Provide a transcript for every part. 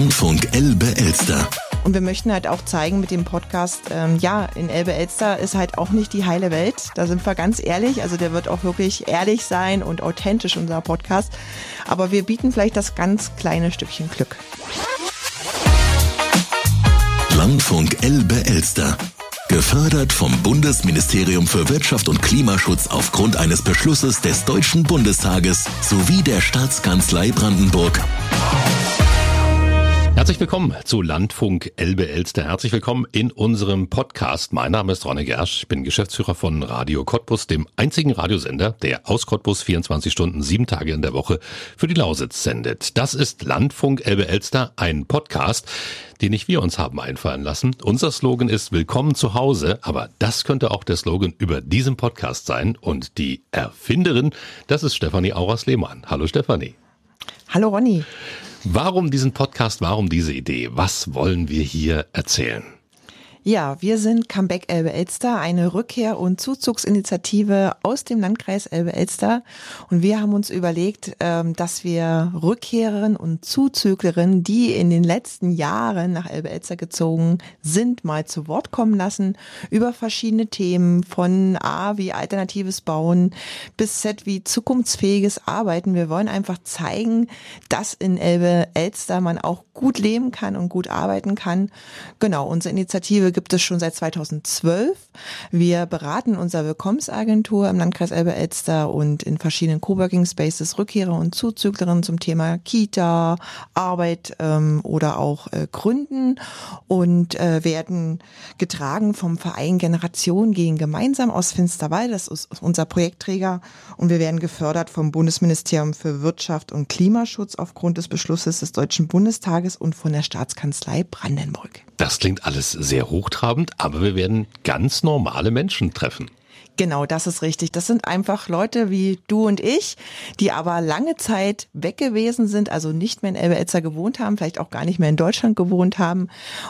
Landfunk Elbe-Elster. Und wir möchten halt auch zeigen mit dem Podcast, ähm, ja, in Elbe-Elster ist halt auch nicht die heile Welt. Da sind wir ganz ehrlich. Also der wird auch wirklich ehrlich sein und authentisch, unser Podcast. Aber wir bieten vielleicht das ganz kleine Stückchen Glück. Landfunk Elbe-Elster. Gefördert vom Bundesministerium für Wirtschaft und Klimaschutz aufgrund eines Beschlusses des Deutschen Bundestages sowie der Staatskanzlei Brandenburg. Herzlich willkommen zu Landfunk Elbe Elster. Herzlich willkommen in unserem Podcast. Mein Name ist Ronne Gersch. Ich bin Geschäftsführer von Radio Cottbus, dem einzigen Radiosender, der aus Cottbus 24 Stunden, sieben Tage in der Woche für die Lausitz sendet. Das ist Landfunk Elbe Elster, ein Podcast, den nicht wir uns haben einfallen lassen. Unser Slogan ist Willkommen zu Hause, aber das könnte auch der Slogan über diesem Podcast sein. Und die Erfinderin, das ist Stefanie Auras-Lehmann. Hallo Stefanie. Hallo Ronny. Warum diesen Podcast? Warum diese Idee? Was wollen wir hier erzählen? Ja, wir sind Comeback Elbe-Elster, eine Rückkehr- und Zuzugsinitiative aus dem Landkreis Elbe-Elster. Und wir haben uns überlegt, ähm, dass wir Rückkehrerinnen und Zuzüglerinnen, die in den letzten Jahren nach Elbe-Elster gezogen sind, mal zu Wort kommen lassen über verschiedene Themen von A wie alternatives Bauen bis Z wie zukunftsfähiges Arbeiten. Wir wollen einfach zeigen, dass in Elbe-Elster man auch gut leben kann und gut arbeiten kann. Genau, unsere Initiative gibt es schon seit 2012. Wir beraten unsere Willkommensagentur im Landkreis Elbe-Elster und in verschiedenen Coworking Spaces Rückkehrer und Zuzüglerinnen zum Thema Kita, Arbeit ähm, oder auch äh, Gründen und äh, werden getragen vom Verein Generation gegen Gemeinsam aus Finsterwald. Das ist unser Projektträger und wir werden gefördert vom Bundesministerium für Wirtschaft und Klimaschutz aufgrund des Beschlusses des Deutschen Bundestages und von der Staatskanzlei Brandenburg. Das klingt alles sehr hochtrabend, aber wir werden ganz normale Menschen treffen. Genau, das ist richtig. Das sind einfach Leute wie du und ich, die aber lange Zeit weg gewesen sind, also nicht mehr in Elbe-Elster gewohnt haben, vielleicht auch gar nicht mehr in Deutschland gewohnt haben.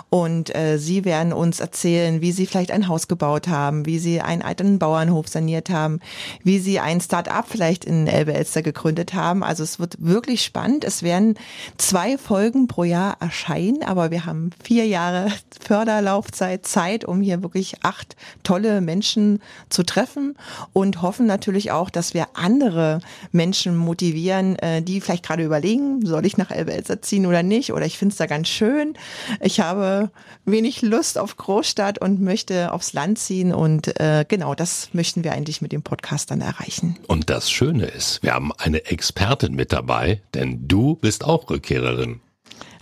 Und äh, sie werden uns erzählen, wie sie vielleicht ein Haus gebaut haben, wie sie einen alten Bauernhof saniert haben, wie sie ein Start-up vielleicht in Elbe-Elster gegründet haben. Also es wird wirklich spannend. Es werden zwei Folgen pro Jahr erscheinen, aber wir haben vier Jahre Förderlaufzeit, Zeit, um hier wirklich acht tolle Menschen zu treffen treffen und hoffen natürlich auch, dass wir andere Menschen motivieren, äh, die vielleicht gerade überlegen, soll ich nach Elbe-Elster ziehen oder nicht? Oder ich finde es da ganz schön. Ich habe wenig Lust auf Großstadt und möchte aufs Land ziehen. Und äh, genau das möchten wir eigentlich mit dem Podcast dann erreichen. Und das Schöne ist, wir haben eine Expertin mit dabei, denn du bist auch Rückkehrerin.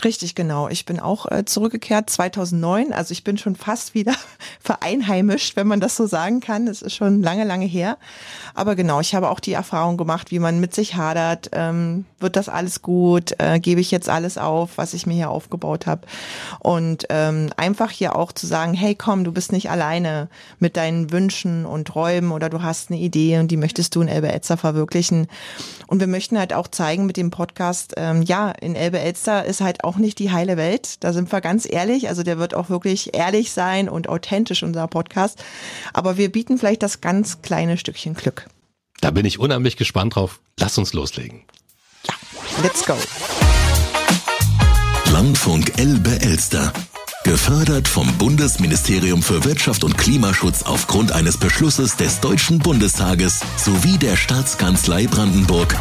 Richtig, genau. Ich bin auch äh, zurückgekehrt 2009. Also ich bin schon fast wieder vereinheimischt, wenn man das so sagen kann. Es ist schon lange, lange her. Aber genau, ich habe auch die Erfahrung gemacht, wie man mit sich hadert. Ähm, wird das alles gut? Äh, gebe ich jetzt alles auf, was ich mir hier aufgebaut habe? Und ähm, einfach hier auch zu sagen, hey komm, du bist nicht alleine mit deinen Wünschen und Träumen oder du hast eine Idee und die möchtest du in Elbe-Elster verwirklichen. Und wir möchten halt auch zeigen mit dem Podcast, ähm, ja, in Elbe-Elster ist halt auch nicht die heile Welt. Da sind wir ganz ehrlich. Also der wird auch wirklich ehrlich sein und authentisch, unser Podcast. Aber wir bieten vielleicht das ganz kleine Stückchen Glück. Da bin ich unheimlich gespannt drauf. Lass uns loslegen. Ja, let's go. Landfunk Elbe-Elster. Gefördert vom Bundesministerium für Wirtschaft und Klimaschutz aufgrund eines Beschlusses des Deutschen Bundestages sowie der Staatskanzlei Brandenburg.